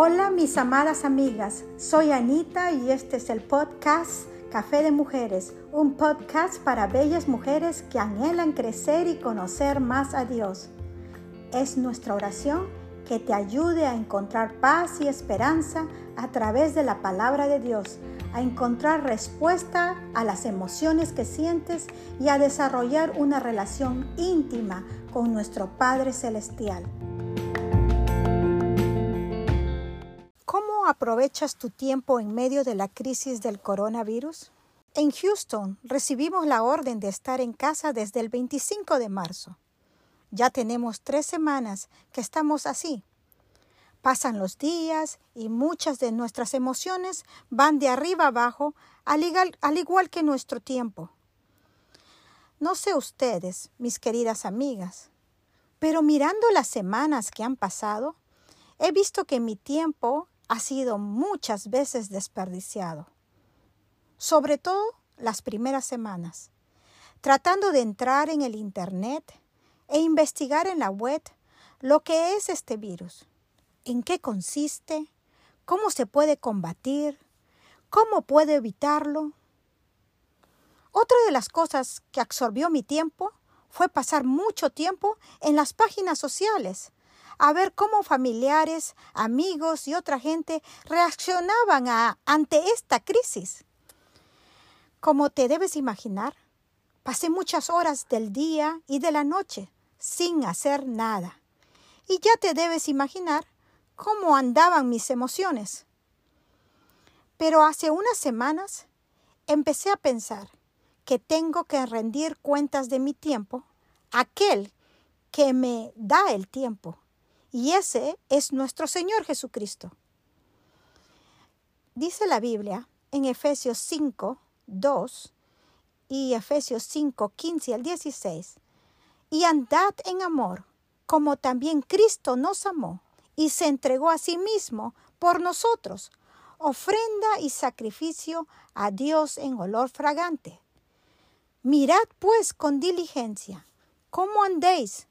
Hola mis amadas amigas, soy Anita y este es el podcast Café de Mujeres, un podcast para bellas mujeres que anhelan crecer y conocer más a Dios. Es nuestra oración que te ayude a encontrar paz y esperanza a través de la palabra de Dios, a encontrar respuesta a las emociones que sientes y a desarrollar una relación íntima con nuestro Padre Celestial. Aprovechas tu tiempo en medio de la crisis del coronavirus? En Houston recibimos la orden de estar en casa desde el 25 de marzo. Ya tenemos tres semanas que estamos así. Pasan los días y muchas de nuestras emociones van de arriba abajo, al igual, al igual que nuestro tiempo. No sé ustedes, mis queridas amigas, pero mirando las semanas que han pasado, he visto que mi tiempo ha sido muchas veces desperdiciado, sobre todo las primeras semanas, tratando de entrar en el Internet e investigar en la web lo que es este virus, en qué consiste, cómo se puede combatir, cómo puedo evitarlo. Otra de las cosas que absorbió mi tiempo fue pasar mucho tiempo en las páginas sociales, a ver cómo familiares, amigos y otra gente reaccionaban ante esta crisis. Como te debes imaginar, pasé muchas horas del día y de la noche sin hacer nada. Y ya te debes imaginar cómo andaban mis emociones. Pero hace unas semanas empecé a pensar que tengo que rendir cuentas de mi tiempo a aquel que me da el tiempo y ese es nuestro Señor Jesucristo. Dice la Biblia en Efesios 5, 2 y Efesios 5, 15 al 16, y andad en amor, como también Cristo nos amó y se entregó a sí mismo por nosotros, ofrenda y sacrificio a Dios en olor fragante. Mirad pues con diligencia cómo andéis,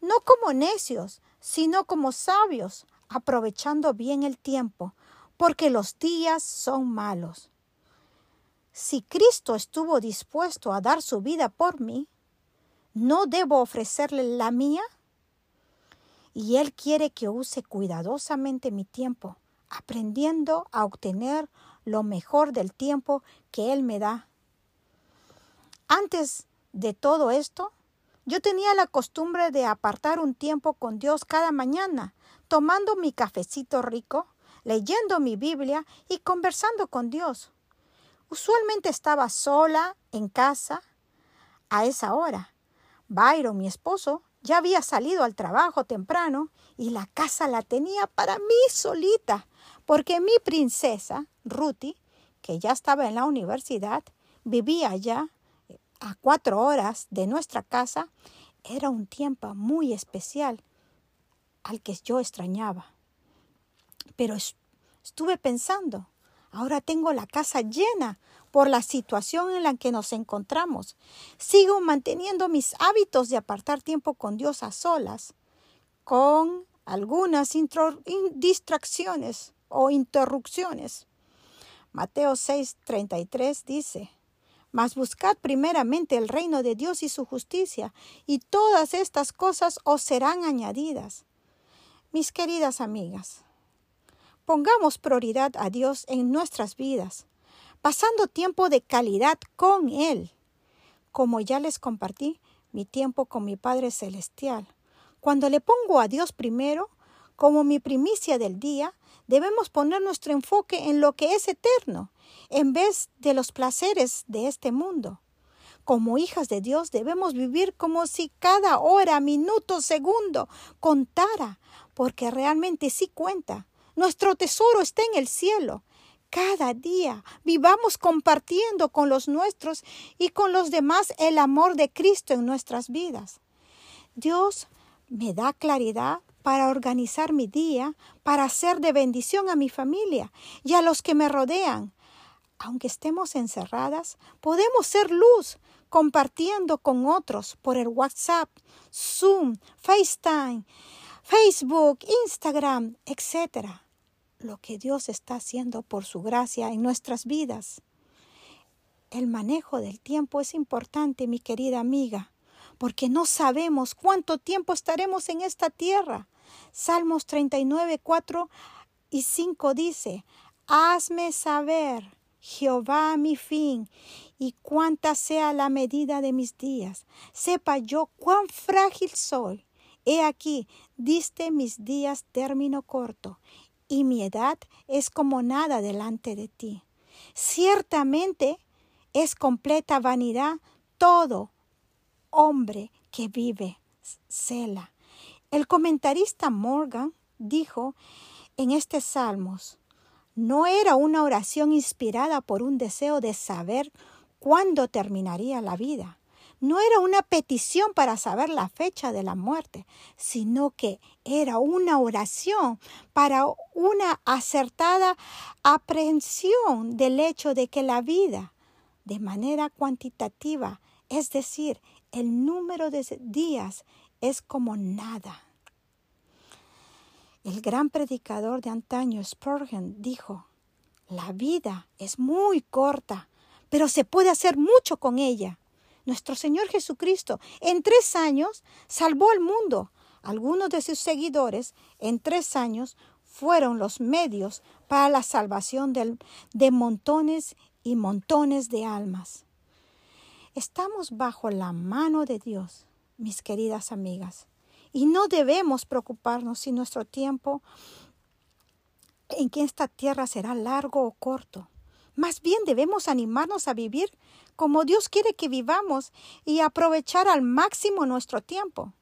no como necios, sino como sabios, aprovechando bien el tiempo, porque los días son malos. Si Cristo estuvo dispuesto a dar su vida por mí, ¿no debo ofrecerle la mía? Y Él quiere que use cuidadosamente mi tiempo, aprendiendo a obtener lo mejor del tiempo que Él me da. Antes de todo esto, yo tenía la costumbre de apartar un tiempo con Dios cada mañana, tomando mi cafecito rico, leyendo mi Biblia y conversando con Dios. Usualmente estaba sola en casa a esa hora. Byron, mi esposo, ya había salido al trabajo temprano y la casa la tenía para mí solita, porque mi princesa, Ruthie, que ya estaba en la universidad, vivía allá a cuatro horas de nuestra casa, era un tiempo muy especial al que yo extrañaba. Pero estuve pensando, ahora tengo la casa llena por la situación en la que nos encontramos. Sigo manteniendo mis hábitos de apartar tiempo con Dios a solas, con algunas distracciones o interrupciones. Mateo 6:33 dice, mas buscad primeramente el reino de Dios y su justicia, y todas estas cosas os serán añadidas. Mis queridas amigas, pongamos prioridad a Dios en nuestras vidas, pasando tiempo de calidad con Él. Como ya les compartí, mi tiempo con mi Padre Celestial. Cuando le pongo a Dios primero, como mi primicia del día, debemos poner nuestro enfoque en lo que es eterno, en vez de los placeres de este mundo. Como hijas de Dios debemos vivir como si cada hora, minuto, segundo contara, porque realmente sí cuenta. Nuestro tesoro está en el cielo. Cada día vivamos compartiendo con los nuestros y con los demás el amor de Cristo en nuestras vidas. Dios me da claridad para organizar mi día, para hacer de bendición a mi familia y a los que me rodean. Aunque estemos encerradas, podemos ser luz compartiendo con otros por el WhatsApp, Zoom, FaceTime, Facebook, Instagram, etc. lo que Dios está haciendo por su gracia en nuestras vidas. El manejo del tiempo es importante, mi querida amiga, porque no sabemos cuánto tiempo estaremos en esta tierra. Salmos 39, 4 y 5 dice, Hazme saber, Jehová, mi fin, y cuánta sea la medida de mis días. Sepa yo cuán frágil soy. He aquí, diste mis días término corto, y mi edad es como nada delante de ti. Ciertamente es completa vanidad todo hombre que vive. Sela. El comentarista Morgan dijo en este Salmos, no era una oración inspirada por un deseo de saber cuándo terminaría la vida, no era una petición para saber la fecha de la muerte, sino que era una oración para una acertada aprehensión del hecho de que la vida, de manera cuantitativa, es decir, el número de días, es como nada. El gran predicador de antaño, Spurgeon, dijo, la vida es muy corta, pero se puede hacer mucho con ella. Nuestro Señor Jesucristo en tres años salvó al mundo. Algunos de sus seguidores en tres años fueron los medios para la salvación de montones y montones de almas. Estamos bajo la mano de Dios, mis queridas amigas, y no debemos preocuparnos si nuestro tiempo en que esta tierra será largo o corto. Más bien debemos animarnos a vivir como Dios quiere que vivamos y aprovechar al máximo nuestro tiempo.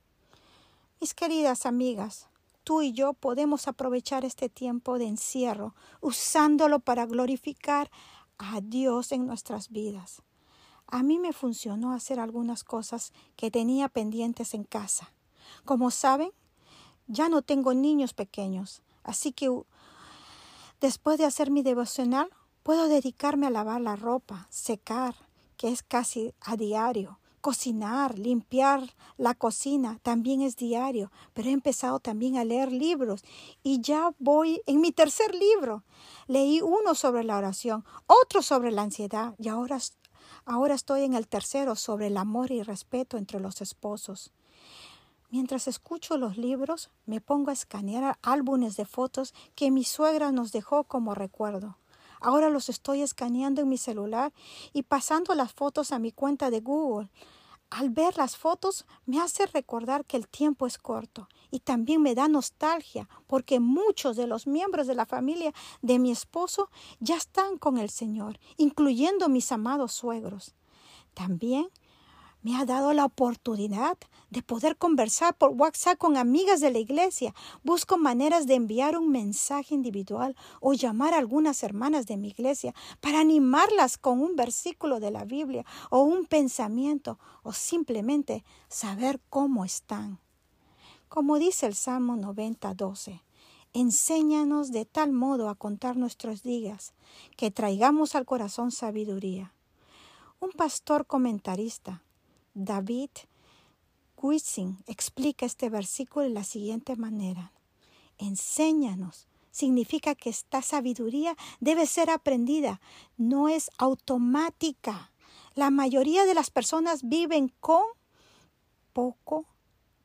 Mis queridas amigas, tú y yo podemos aprovechar este tiempo de encierro usándolo para glorificar a Dios en nuestras vidas. A mí me funcionó hacer algunas cosas que tenía pendientes en casa. Como saben, ya no tengo niños pequeños, así que después de hacer mi devocional Puedo dedicarme a lavar la ropa, secar, que es casi a diario, cocinar, limpiar la cocina, también es diario, pero he empezado también a leer libros y ya voy en mi tercer libro. Leí uno sobre la oración, otro sobre la ansiedad y ahora, ahora estoy en el tercero sobre el amor y respeto entre los esposos. Mientras escucho los libros, me pongo a escanear álbumes de fotos que mi suegra nos dejó como recuerdo. Ahora los estoy escaneando en mi celular y pasando las fotos a mi cuenta de Google. Al ver las fotos me hace recordar que el tiempo es corto y también me da nostalgia porque muchos de los miembros de la familia de mi esposo ya están con el Señor, incluyendo mis amados suegros. También me ha dado la oportunidad de poder conversar por WhatsApp con amigas de la iglesia. Busco maneras de enviar un mensaje individual o llamar a algunas hermanas de mi iglesia para animarlas con un versículo de la Biblia o un pensamiento o simplemente saber cómo están. Como dice el Salmo 90, 12. Enséñanos de tal modo a contar nuestros días, que traigamos al corazón sabiduría. Un pastor comentarista David Guising explica este versículo de la siguiente manera. Enséñanos. Significa que esta sabiduría debe ser aprendida, no es automática. La mayoría de las personas viven con poco,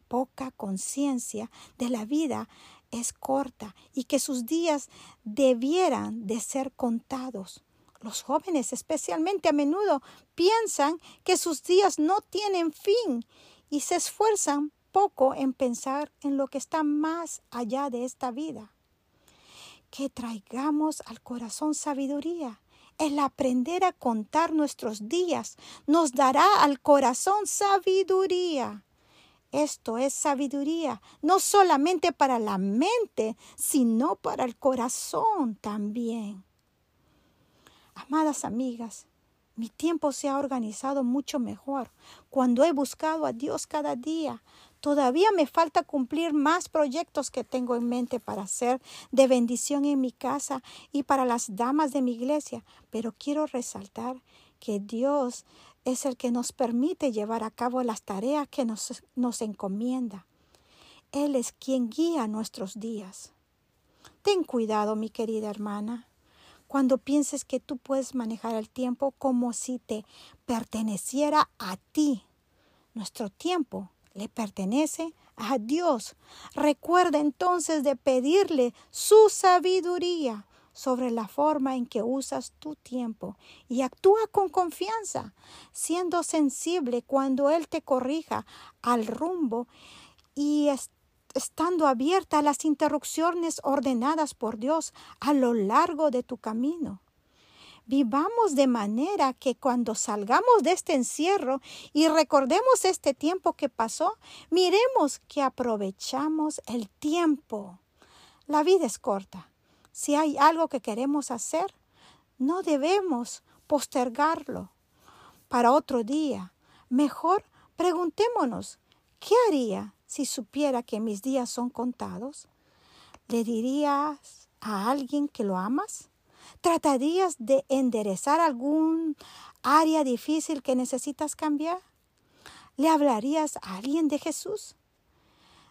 poca conciencia de la vida es corta y que sus días debieran de ser contados. Los jóvenes especialmente a menudo piensan que sus días no tienen fin y se esfuerzan poco en pensar en lo que está más allá de esta vida. Que traigamos al corazón sabiduría. El aprender a contar nuestros días nos dará al corazón sabiduría. Esto es sabiduría, no solamente para la mente, sino para el corazón también. Amadas amigas, mi tiempo se ha organizado mucho mejor cuando he buscado a Dios cada día. Todavía me falta cumplir más proyectos que tengo en mente para hacer de bendición en mi casa y para las damas de mi iglesia, pero quiero resaltar que Dios es el que nos permite llevar a cabo las tareas que nos, nos encomienda. Él es quien guía nuestros días. Ten cuidado, mi querida hermana, cuando pienses que tú puedes manejar el tiempo como si te perteneciera a ti. Nuestro tiempo le pertenece a Dios. Recuerda entonces de pedirle su sabiduría sobre la forma en que usas tu tiempo y actúa con confianza, siendo sensible cuando Él te corrija al rumbo y estando abierta a las interrupciones ordenadas por Dios a lo largo de tu camino. Vivamos de manera que cuando salgamos de este encierro y recordemos este tiempo que pasó, miremos que aprovechamos el tiempo. La vida es corta. Si hay algo que queremos hacer, no debemos postergarlo para otro día. Mejor preguntémonos, ¿qué haría si supiera que mis días son contados? ¿Le dirías a alguien que lo amas? ¿Tratarías de enderezar algún área difícil que necesitas cambiar? ¿Le hablarías a alguien de Jesús?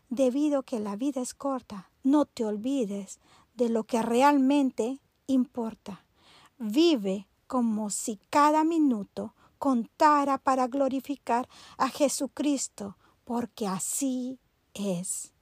Debido a que la vida es corta, no te olvides de lo que realmente importa. Vive como si cada minuto contara para glorificar a Jesucristo, porque así es.